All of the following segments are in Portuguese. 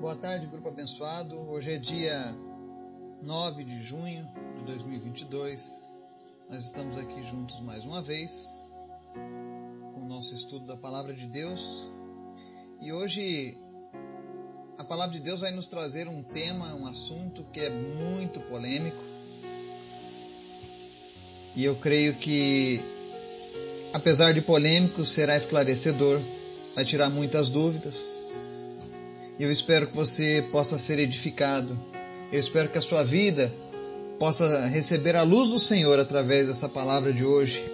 Boa tarde, grupo abençoado. Hoje é dia 9 de junho de 2022. Nós estamos aqui juntos mais uma vez com o nosso estudo da Palavra de Deus. E hoje a Palavra de Deus vai nos trazer um tema, um assunto que é muito polêmico. E eu creio que, apesar de polêmico, será esclarecedor, vai tirar muitas dúvidas e eu espero que você possa ser edificado. Eu espero que a sua vida possa receber a luz do Senhor através dessa palavra de hoje.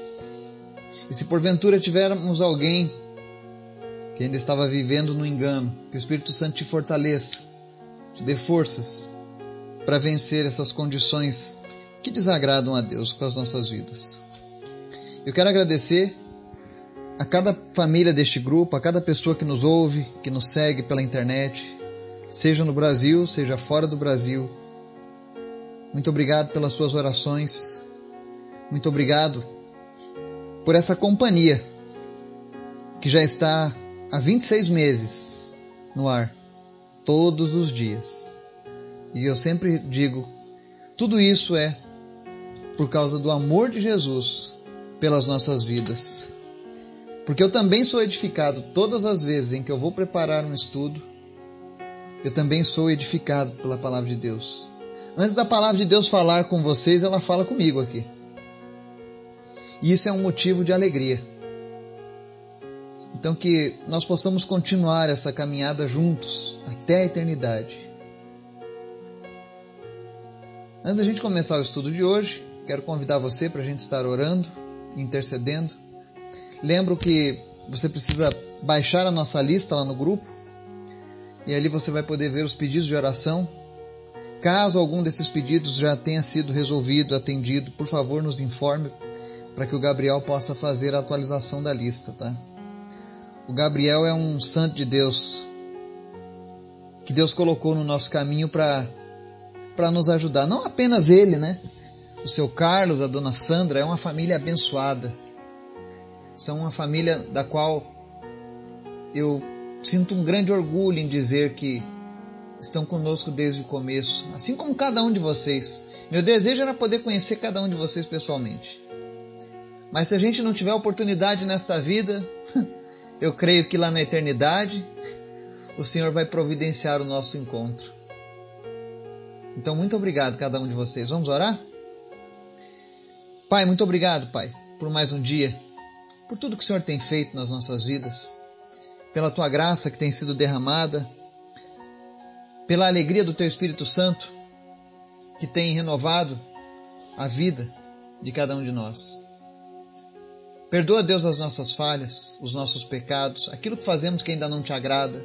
E se porventura tivermos alguém que ainda estava vivendo no engano, que o Espírito Santo te fortaleça, te dê forças para vencer essas condições que desagradam a Deus com as nossas vidas. Eu quero agradecer a cada família deste grupo, a cada pessoa que nos ouve, que nos segue pela internet, seja no Brasil, seja fora do Brasil. Muito obrigado pelas suas orações. Muito obrigado por essa companhia que já está há 26 meses no ar, todos os dias. E eu sempre digo, tudo isso é por causa do amor de Jesus pelas nossas vidas. Porque eu também sou edificado todas as vezes em que eu vou preparar um estudo, eu também sou edificado pela palavra de Deus. Antes da palavra de Deus falar com vocês, ela fala comigo aqui. E isso é um motivo de alegria. Então, que nós possamos continuar essa caminhada juntos até a eternidade. Antes da gente começar o estudo de hoje, quero convidar você para a gente estar orando, intercedendo Lembro que você precisa baixar a nossa lista lá no grupo e ali você vai poder ver os pedidos de oração. Caso algum desses pedidos já tenha sido resolvido, atendido, por favor nos informe para que o Gabriel possa fazer a atualização da lista, tá? O Gabriel é um santo de Deus que Deus colocou no nosso caminho para para nos ajudar. Não apenas ele, né? O seu Carlos, a dona Sandra é uma família abençoada são uma família da qual eu sinto um grande orgulho em dizer que estão conosco desde o começo, assim como cada um de vocês. Meu desejo era poder conhecer cada um de vocês pessoalmente. Mas se a gente não tiver oportunidade nesta vida, eu creio que lá na eternidade o Senhor vai providenciar o nosso encontro. Então, muito obrigado cada um de vocês. Vamos orar? Pai, muito obrigado, Pai, por mais um dia por tudo que o Senhor tem feito nas nossas vidas, pela tua graça que tem sido derramada, pela alegria do teu Espírito Santo que tem renovado a vida de cada um de nós. Perdoa, Deus, as nossas falhas, os nossos pecados, aquilo que fazemos que ainda não te agrada.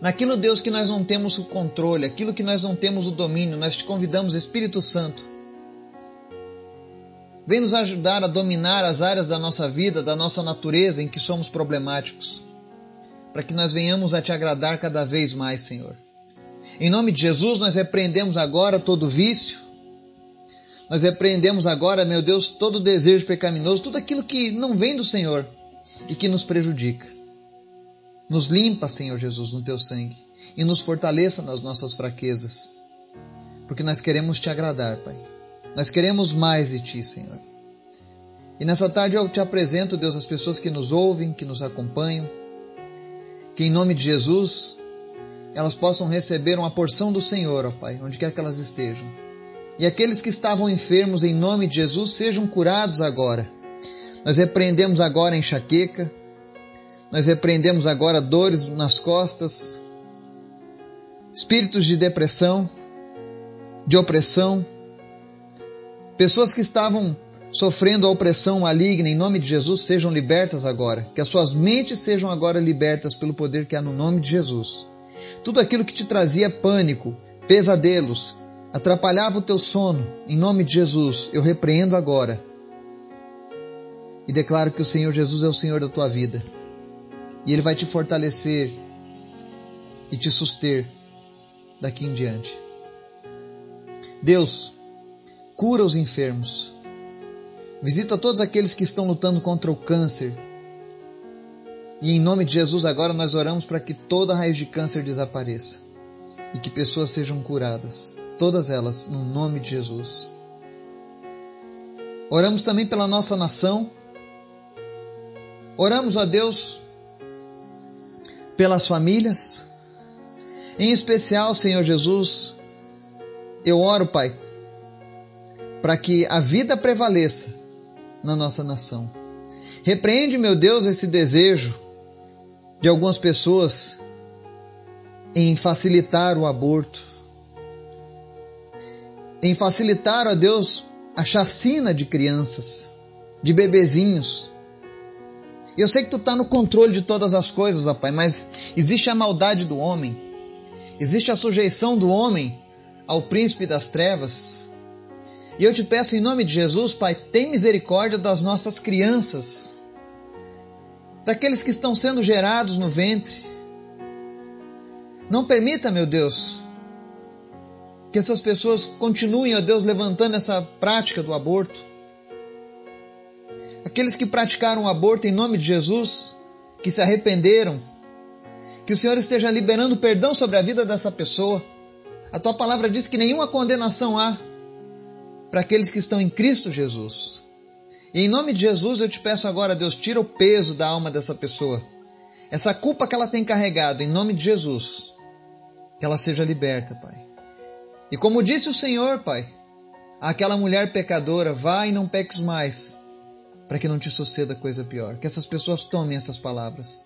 Naquilo, Deus, que nós não temos o controle, aquilo que nós não temos o domínio, nós te convidamos, Espírito Santo, Vem nos ajudar a dominar as áreas da nossa vida, da nossa natureza em que somos problemáticos, para que nós venhamos a te agradar cada vez mais, Senhor. Em nome de Jesus, nós repreendemos agora todo vício, nós repreendemos agora, meu Deus, todo desejo pecaminoso, tudo aquilo que não vem do Senhor e que nos prejudica. Nos limpa, Senhor Jesus, no teu sangue e nos fortaleça nas nossas fraquezas, porque nós queremos te agradar, Pai. Nós queremos mais de Ti, Senhor. E nessa tarde eu te apresento, Deus, as pessoas que nos ouvem, que nos acompanham, que em nome de Jesus elas possam receber uma porção do Senhor, ó Pai, onde quer que elas estejam. E aqueles que estavam enfermos, em nome de Jesus, sejam curados agora. Nós repreendemos agora a enxaqueca, nós repreendemos agora dores nas costas, espíritos de depressão, de opressão, Pessoas que estavam sofrendo a opressão maligna, em nome de Jesus, sejam libertas agora. Que as suas mentes sejam agora libertas pelo poder que há no nome de Jesus. Tudo aquilo que te trazia pânico, pesadelos, atrapalhava o teu sono, em nome de Jesus, eu repreendo agora. E declaro que o Senhor Jesus é o Senhor da tua vida. E Ele vai te fortalecer e te suster daqui em diante. Deus, cura os enfermos. Visita todos aqueles que estão lutando contra o câncer. E em nome de Jesus, agora nós oramos para que toda raiz de câncer desapareça e que pessoas sejam curadas, todas elas, no nome de Jesus. Oramos também pela nossa nação. Oramos a Deus pelas famílias. Em especial, Senhor Jesus, eu oro, Pai, para que a vida prevaleça na nossa nação. Repreende, meu Deus, esse desejo de algumas pessoas em facilitar o aborto, em facilitar, ó Deus, a chacina de crianças, de bebezinhos. Eu sei que tu está no controle de todas as coisas, ó Pai, mas existe a maldade do homem, existe a sujeição do homem ao príncipe das trevas. E eu te peço em nome de Jesus, Pai, tem misericórdia das nossas crianças, daqueles que estão sendo gerados no ventre. Não permita, meu Deus, que essas pessoas continuem, ó Deus, levantando essa prática do aborto. Aqueles que praticaram o aborto em nome de Jesus, que se arrependeram, que o Senhor esteja liberando perdão sobre a vida dessa pessoa. A tua palavra diz que nenhuma condenação há para aqueles que estão em Cristo Jesus. E em nome de Jesus eu te peço agora, Deus, tira o peso da alma dessa pessoa. Essa culpa que ela tem carregado, em nome de Jesus, que ela seja liberta, Pai. E como disse o Senhor, Pai, àquela mulher pecadora, vá e não peques mais, para que não te suceda coisa pior. Que essas pessoas tomem essas palavras.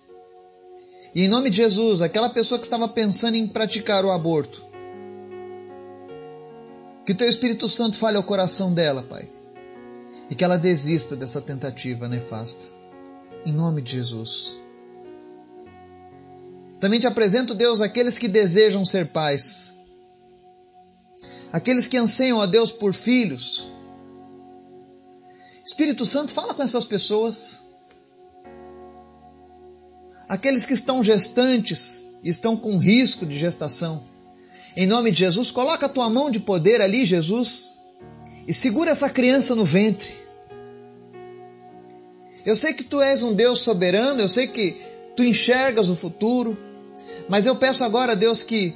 E em nome de Jesus, aquela pessoa que estava pensando em praticar o aborto, que o teu Espírito Santo fale ao coração dela, Pai, e que ela desista dessa tentativa nefasta. Em nome de Jesus. Também te apresento, Deus, aqueles que desejam ser pais aqueles que anseiam a Deus por filhos. Espírito Santo, fala com essas pessoas. Aqueles que estão gestantes e estão com risco de gestação. Em nome de Jesus, coloca a tua mão de poder ali, Jesus, e segura essa criança no ventre. Eu sei que tu és um Deus soberano, eu sei que tu enxergas o futuro, mas eu peço agora, Deus, que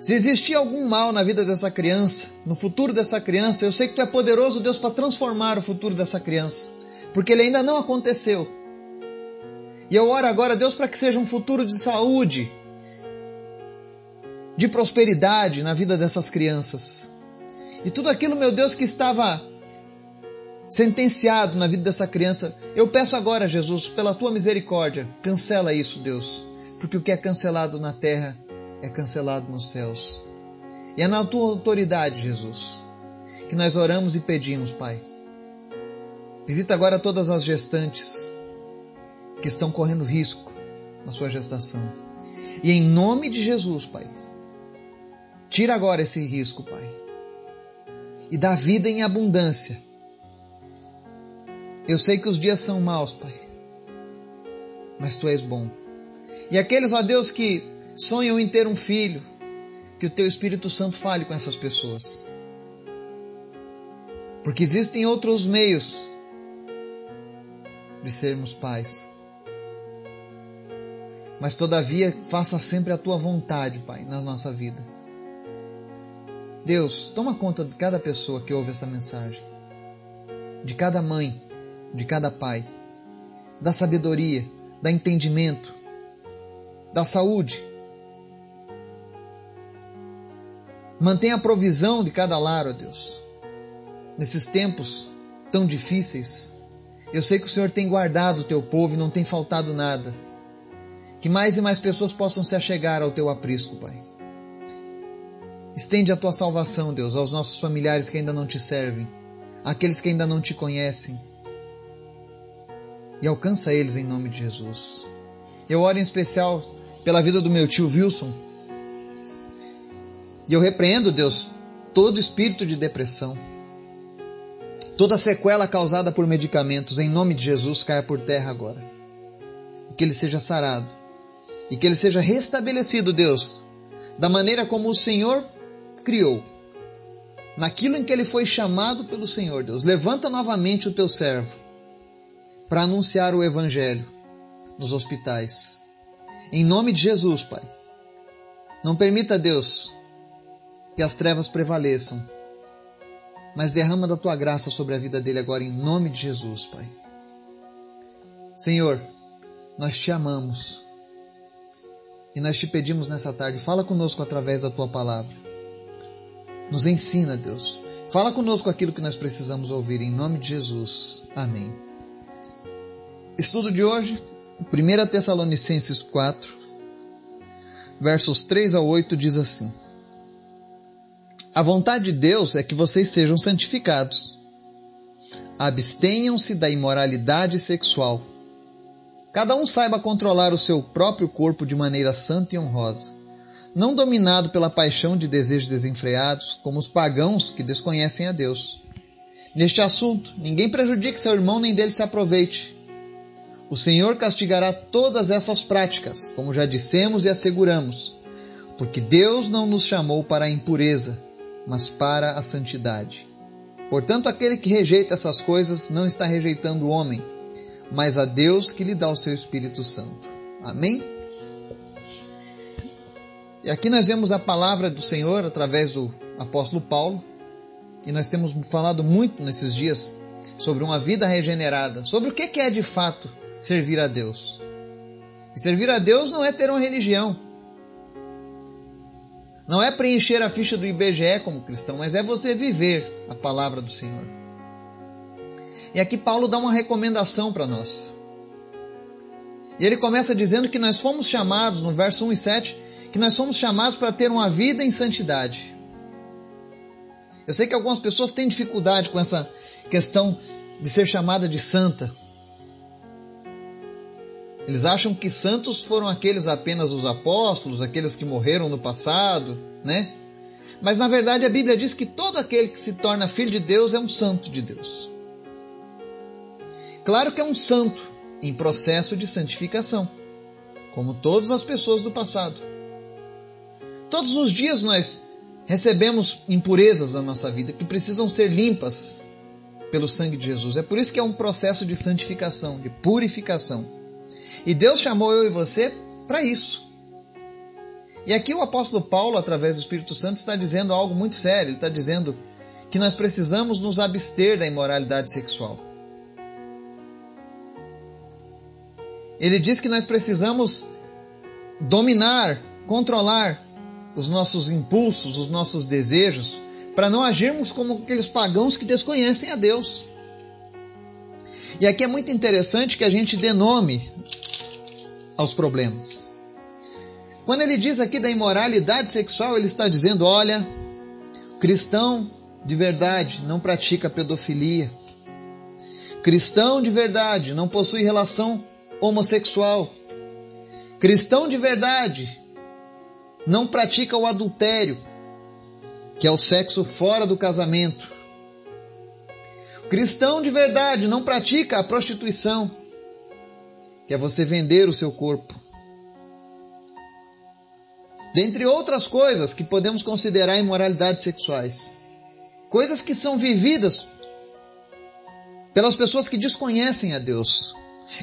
se existir algum mal na vida dessa criança, no futuro dessa criança, eu sei que tu é poderoso, Deus, para transformar o futuro dessa criança, porque ele ainda não aconteceu. E eu oro agora, Deus, para que seja um futuro de saúde, de prosperidade na vida dessas crianças. E tudo aquilo, meu Deus, que estava sentenciado na vida dessa criança, eu peço agora, Jesus, pela tua misericórdia, cancela isso, Deus, porque o que é cancelado na terra é cancelado nos céus. E é na tua autoridade, Jesus, que nós oramos e pedimos, Pai. Visita agora todas as gestantes que estão correndo risco na sua gestação. E em nome de Jesus, Pai, tira agora esse risco, Pai. E dá vida em abundância. Eu sei que os dias são maus, Pai, mas Tu és bom. E aqueles, ó Deus, que sonham em ter um filho, que o teu Espírito Santo fale com essas pessoas. Porque existem outros meios de sermos pais. Mas todavia, faça sempre a tua vontade, Pai, na nossa vida. Deus, toma conta de cada pessoa que ouve essa mensagem, de cada mãe, de cada pai, da sabedoria, da entendimento, da saúde, Mantenha a provisão de cada lar, ó Deus. Nesses tempos tão difíceis, eu sei que o Senhor tem guardado o teu povo e não tem faltado nada. Que mais e mais pessoas possam se achegar ao teu aprisco, Pai. Estende a tua salvação, Deus, aos nossos familiares que ainda não te servem, àqueles que ainda não te conhecem. E alcança eles em nome de Jesus. Eu oro em especial pela vida do meu tio Wilson, e eu repreendo, Deus, todo espírito de depressão, toda sequela causada por medicamentos, em nome de Jesus, caia por terra agora. E que ele seja sarado. E que ele seja restabelecido, Deus, da maneira como o Senhor criou. Naquilo em que ele foi chamado pelo Senhor, Deus. Levanta novamente o teu servo para anunciar o Evangelho, nos hospitais. Em nome de Jesus, Pai. Não permita, Deus, que as trevas prevaleçam, mas derrama da tua graça sobre a vida dele agora, em nome de Jesus, Pai. Senhor, nós te amamos e nós te pedimos nessa tarde, fala conosco através da tua palavra. Nos ensina, Deus. Fala conosco aquilo que nós precisamos ouvir, em nome de Jesus. Amém. Estudo de hoje, 1 Tessalonicenses 4, versos 3 a 8 diz assim: A vontade de Deus é que vocês sejam santificados. Abstenham-se da imoralidade sexual. Cada um saiba controlar o seu próprio corpo de maneira santa e honrosa, não dominado pela paixão de desejos desenfreados, como os pagãos que desconhecem a Deus. Neste assunto, ninguém prejudique seu irmão nem dele se aproveite o Senhor castigará todas essas práticas, como já dissemos e asseguramos, porque Deus não nos chamou para a impureza, mas para a santidade. Portanto, aquele que rejeita essas coisas não está rejeitando o homem, mas a Deus que lhe dá o seu Espírito Santo. Amém? E aqui nós vemos a palavra do Senhor através do apóstolo Paulo, e nós temos falado muito nesses dias sobre uma vida regenerada, sobre o que é de fato servir a Deus. E servir a Deus não é ter uma religião. Não é preencher a ficha do IBGE como cristão, mas é você viver a palavra do Senhor. E aqui Paulo dá uma recomendação para nós. E ele começa dizendo que nós fomos chamados, no verso 1 e 7, que nós fomos chamados para ter uma vida em santidade. Eu sei que algumas pessoas têm dificuldade com essa questão de ser chamada de santa. Eles acham que santos foram aqueles apenas os apóstolos, aqueles que morreram no passado, né? Mas na verdade a Bíblia diz que todo aquele que se torna filho de Deus é um santo de Deus. Claro que é um santo em processo de santificação, como todas as pessoas do passado. Todos os dias nós recebemos impurezas na nossa vida que precisam ser limpas pelo sangue de Jesus. É por isso que é um processo de santificação, de purificação. E Deus chamou eu e você para isso. E aqui o apóstolo Paulo, através do Espírito Santo, está dizendo algo muito sério. Ele está dizendo que nós precisamos nos abster da imoralidade sexual. Ele diz que nós precisamos dominar, controlar os nossos impulsos, os nossos desejos, para não agirmos como aqueles pagãos que desconhecem a Deus. E aqui é muito interessante que a gente dê nome aos problemas. Quando ele diz aqui da imoralidade sexual, ele está dizendo: olha, cristão de verdade não pratica pedofilia. Cristão de verdade não possui relação homossexual. Cristão de verdade não pratica o adultério, que é o sexo fora do casamento. Cristão de verdade não pratica a prostituição, que é você vender o seu corpo. Dentre outras coisas que podemos considerar imoralidades sexuais. Coisas que são vividas pelas pessoas que desconhecem a Deus.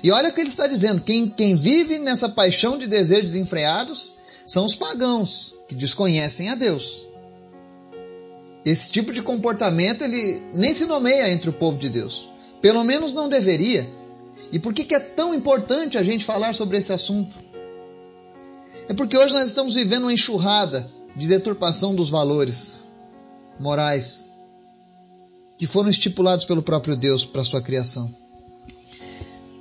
E olha o que ele está dizendo: quem, quem vive nessa paixão de desejos desenfreados são os pagãos, que desconhecem a Deus. Esse tipo de comportamento ele nem se nomeia entre o povo de Deus. Pelo menos não deveria. E por que, que é tão importante a gente falar sobre esse assunto? É porque hoje nós estamos vivendo uma enxurrada de deturpação dos valores morais que foram estipulados pelo próprio Deus para sua criação.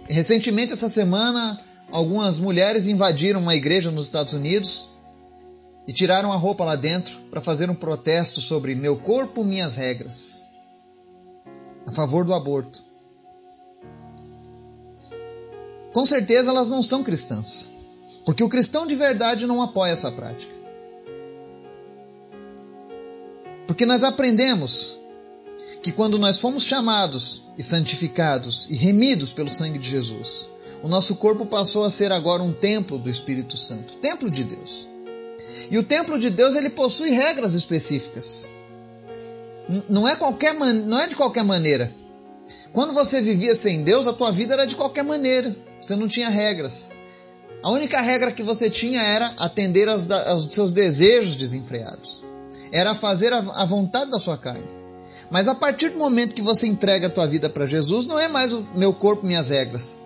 Recentemente, essa semana, algumas mulheres invadiram uma igreja nos Estados Unidos e tiraram a roupa lá dentro para fazer um protesto sobre meu corpo, minhas regras, a favor do aborto. com certeza elas não são cristãs. Porque o cristão de verdade não apoia essa prática. Porque nós aprendemos que quando nós fomos chamados e santificados e remidos pelo sangue de Jesus, o nosso corpo passou a ser agora um templo do Espírito Santo, templo de Deus. E o templo de Deus ele possui regras específicas. Não é, qualquer não é de qualquer maneira. Quando você vivia sem Deus, a tua vida era de qualquer maneira. Você não tinha regras. A única regra que você tinha era atender aos, aos seus desejos desenfreados. Era fazer a, a vontade da sua carne. Mas a partir do momento que você entrega a tua vida para Jesus, não é mais o meu corpo, minhas regras.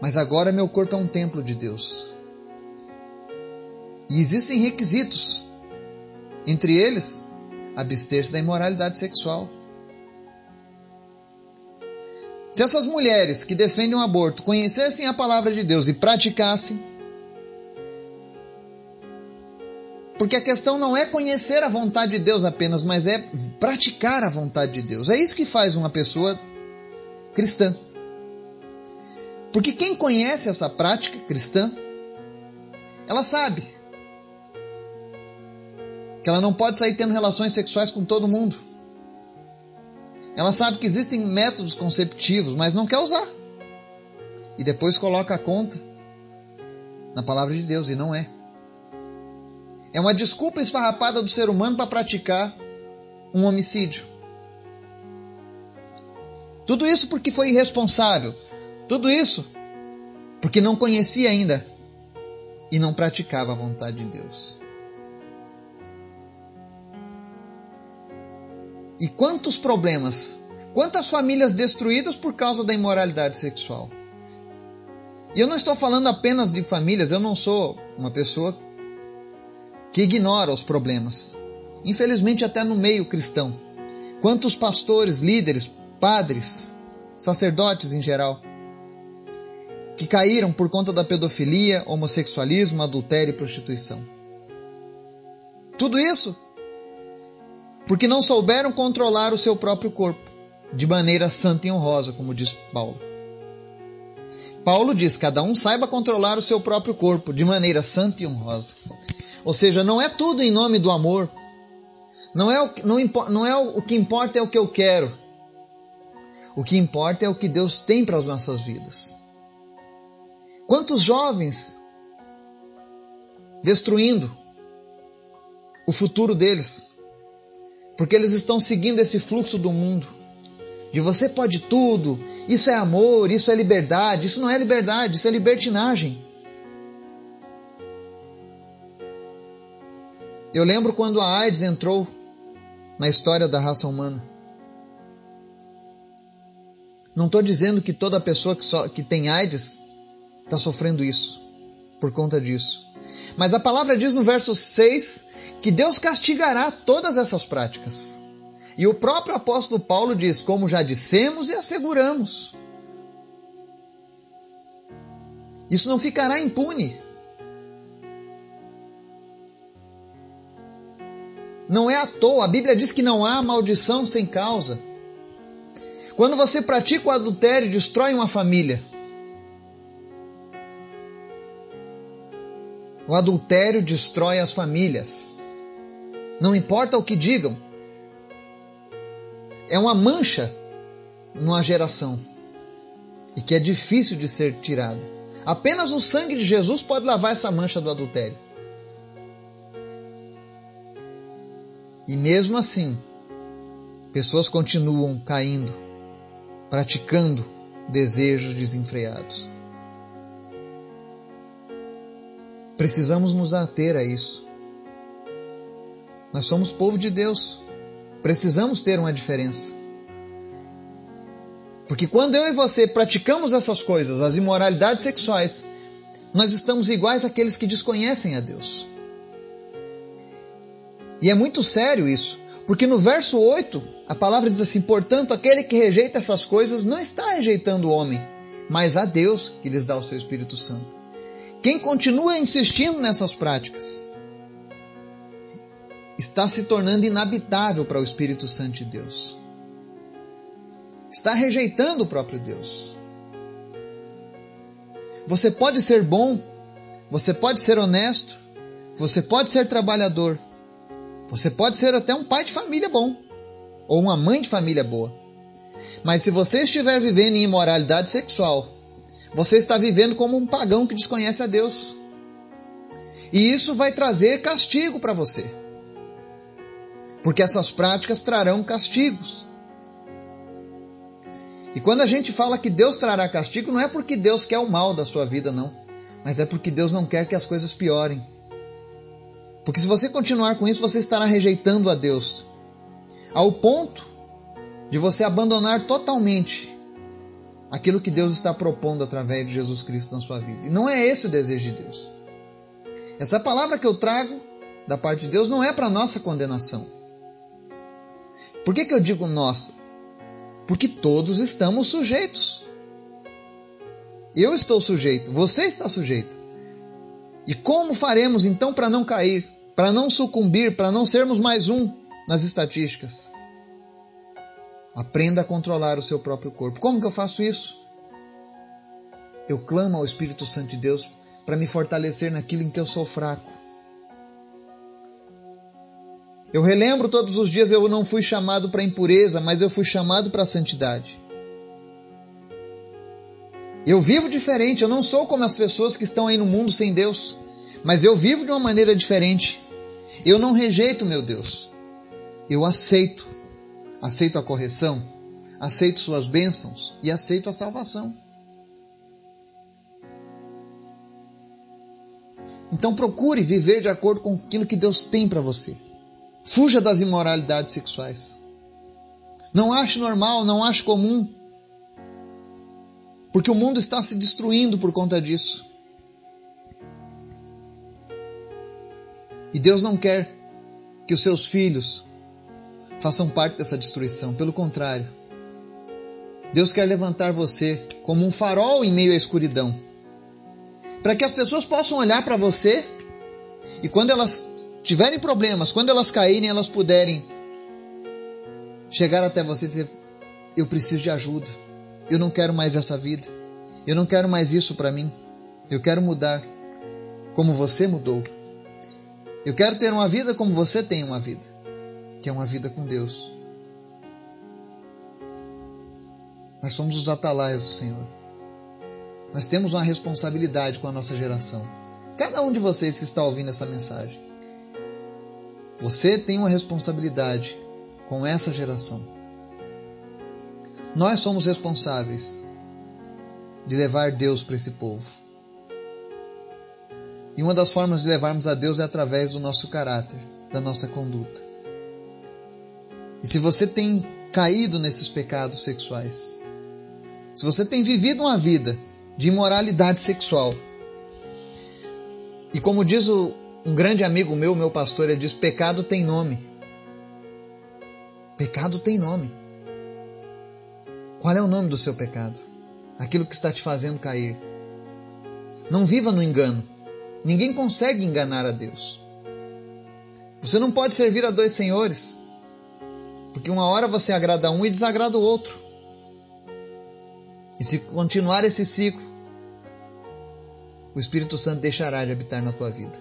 Mas agora meu corpo é um templo de Deus. E existem requisitos. Entre eles, abster-se da imoralidade sexual. Se essas mulheres que defendem o aborto conhecessem a palavra de Deus e praticassem, porque a questão não é conhecer a vontade de Deus apenas, mas é praticar a vontade de Deus. É isso que faz uma pessoa cristã. Porque quem conhece essa prática cristã, ela sabe que ela não pode sair tendo relações sexuais com todo mundo. Ela sabe que existem métodos conceptivos, mas não quer usar. E depois coloca a conta na palavra de Deus, e não é. É uma desculpa esfarrapada do ser humano para praticar um homicídio. Tudo isso porque foi irresponsável. Tudo isso porque não conhecia ainda e não praticava a vontade de Deus. E quantos problemas, quantas famílias destruídas por causa da imoralidade sexual. E eu não estou falando apenas de famílias, eu não sou uma pessoa que ignora os problemas. Infelizmente, até no meio cristão. Quantos pastores, líderes, padres, sacerdotes em geral, que caíram por conta da pedofilia, homossexualismo, adultério e prostituição. Tudo isso porque não souberam controlar o seu próprio corpo de maneira santa e honrosa, como diz Paulo. Paulo diz: cada um saiba controlar o seu próprio corpo de maneira santa e honrosa. Ou seja, não é tudo em nome do amor. Não é o, não, não é o, o que importa é o que eu quero. O que importa é o que Deus tem para as nossas vidas. Quantos jovens destruindo o futuro deles porque eles estão seguindo esse fluxo do mundo. De você pode tudo, isso é amor, isso é liberdade. Isso não é liberdade, isso é libertinagem. Eu lembro quando a AIDS entrou na história da raça humana. Não estou dizendo que toda pessoa que, so, que tem AIDS está sofrendo isso, por conta disso. Mas a palavra diz no verso 6 que Deus castigará todas essas práticas. E o próprio apóstolo Paulo diz: como já dissemos e asseguramos. Isso não ficará impune. Não é à toa, a Bíblia diz que não há maldição sem causa. Quando você pratica o adultério, destrói uma família. O adultério destrói as famílias. Não importa o que digam. É uma mancha numa geração e que é difícil de ser tirada. Apenas o sangue de Jesus pode lavar essa mancha do adultério. E mesmo assim, pessoas continuam caindo, praticando desejos desenfreados. Precisamos nos ater a isso. Nós somos povo de Deus. Precisamos ter uma diferença. Porque quando eu e você praticamos essas coisas, as imoralidades sexuais, nós estamos iguais àqueles que desconhecem a Deus. E é muito sério isso, porque no verso 8, a palavra diz assim: Portanto, aquele que rejeita essas coisas não está rejeitando o homem, mas a Deus que lhes dá o seu Espírito Santo. Quem continua insistindo nessas práticas está se tornando inabitável para o Espírito Santo de Deus. Está rejeitando o próprio Deus. Você pode ser bom, você pode ser honesto, você pode ser trabalhador, você pode ser até um pai de família bom ou uma mãe de família boa. Mas se você estiver vivendo em imoralidade sexual, você está vivendo como um pagão que desconhece a Deus. E isso vai trazer castigo para você. Porque essas práticas trarão castigos. E quando a gente fala que Deus trará castigo, não é porque Deus quer o mal da sua vida, não. Mas é porque Deus não quer que as coisas piorem. Porque se você continuar com isso, você estará rejeitando a Deus. Ao ponto de você abandonar totalmente aquilo que Deus está propondo através de Jesus Cristo na sua vida. E não é esse o desejo de Deus. Essa palavra que eu trago da parte de Deus não é para nossa condenação. Por que, que eu digo nossa? Porque todos estamos sujeitos. Eu estou sujeito, você está sujeito. E como faremos então para não cair, para não sucumbir, para não sermos mais um nas estatísticas? Aprenda a controlar o seu próprio corpo. Como que eu faço isso? Eu clamo ao Espírito Santo de Deus para me fortalecer naquilo em que eu sou fraco. Eu relembro todos os dias eu não fui chamado para impureza, mas eu fui chamado para a santidade. Eu vivo diferente, eu não sou como as pessoas que estão aí no mundo sem Deus, mas eu vivo de uma maneira diferente. Eu não rejeito meu Deus. Eu aceito. Aceito a correção, aceito suas bênçãos e aceito a salvação. Então procure viver de acordo com aquilo que Deus tem para você. Fuja das imoralidades sexuais. Não ache normal, não ache comum. Porque o mundo está se destruindo por conta disso. E Deus não quer que os seus filhos façam parte dessa destruição. Pelo contrário, Deus quer levantar você como um farol em meio à escuridão. Para que as pessoas possam olhar para você e quando elas tiverem problemas, quando elas caírem, elas puderem chegar até você e dizer: Eu preciso de ajuda. Eu não quero mais essa vida. Eu não quero mais isso para mim. Eu quero mudar como você mudou. Eu quero ter uma vida como você tem uma vida, que é uma vida com Deus. Nós somos os atalaias do Senhor. Nós temos uma responsabilidade com a nossa geração. Cada um de vocês que está ouvindo essa mensagem. Você tem uma responsabilidade com essa geração. Nós somos responsáveis de levar Deus para esse povo. E uma das formas de levarmos a Deus é através do nosso caráter, da nossa conduta. E se você tem caído nesses pecados sexuais, se você tem vivido uma vida de imoralidade sexual, e como diz o, um grande amigo meu, meu pastor, ele diz: pecado tem nome. Pecado tem nome. Qual é o nome do seu pecado? Aquilo que está te fazendo cair. Não viva no engano. Ninguém consegue enganar a Deus. Você não pode servir a dois senhores, porque uma hora você agrada um e desagrada o outro. E se continuar esse ciclo, o Espírito Santo deixará de habitar na tua vida.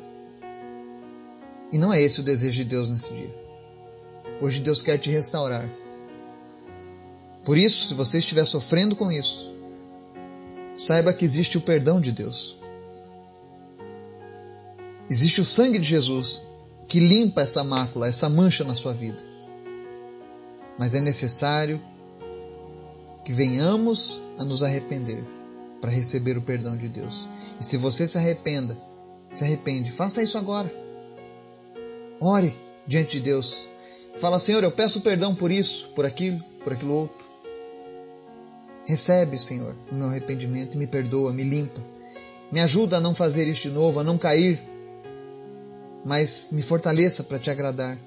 E não é esse o desejo de Deus nesse dia. Hoje Deus quer te restaurar. Por isso, se você estiver sofrendo com isso, saiba que existe o perdão de Deus. Existe o sangue de Jesus que limpa essa mácula, essa mancha na sua vida. Mas é necessário que venhamos a nos arrepender para receber o perdão de Deus. E se você se arrependa, se arrepende, faça isso agora. Ore diante de Deus. Fala, Senhor, eu peço perdão por isso, por aquilo, por aquilo outro. Recebe, Senhor, o meu arrependimento e me perdoa, me limpa. Me ajuda a não fazer isso de novo, a não cair. Mas me fortaleça para te agradar,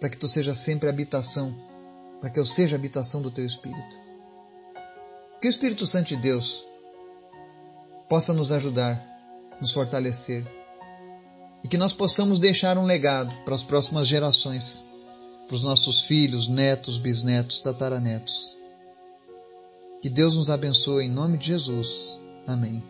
para que tu seja sempre habitação, para que eu seja habitação do teu Espírito. Que o Espírito Santo de Deus possa nos ajudar, nos fortalecer e que nós possamos deixar um legado para as próximas gerações, para os nossos filhos, netos, bisnetos, tataranetos. Que Deus nos abençoe em nome de Jesus. Amém.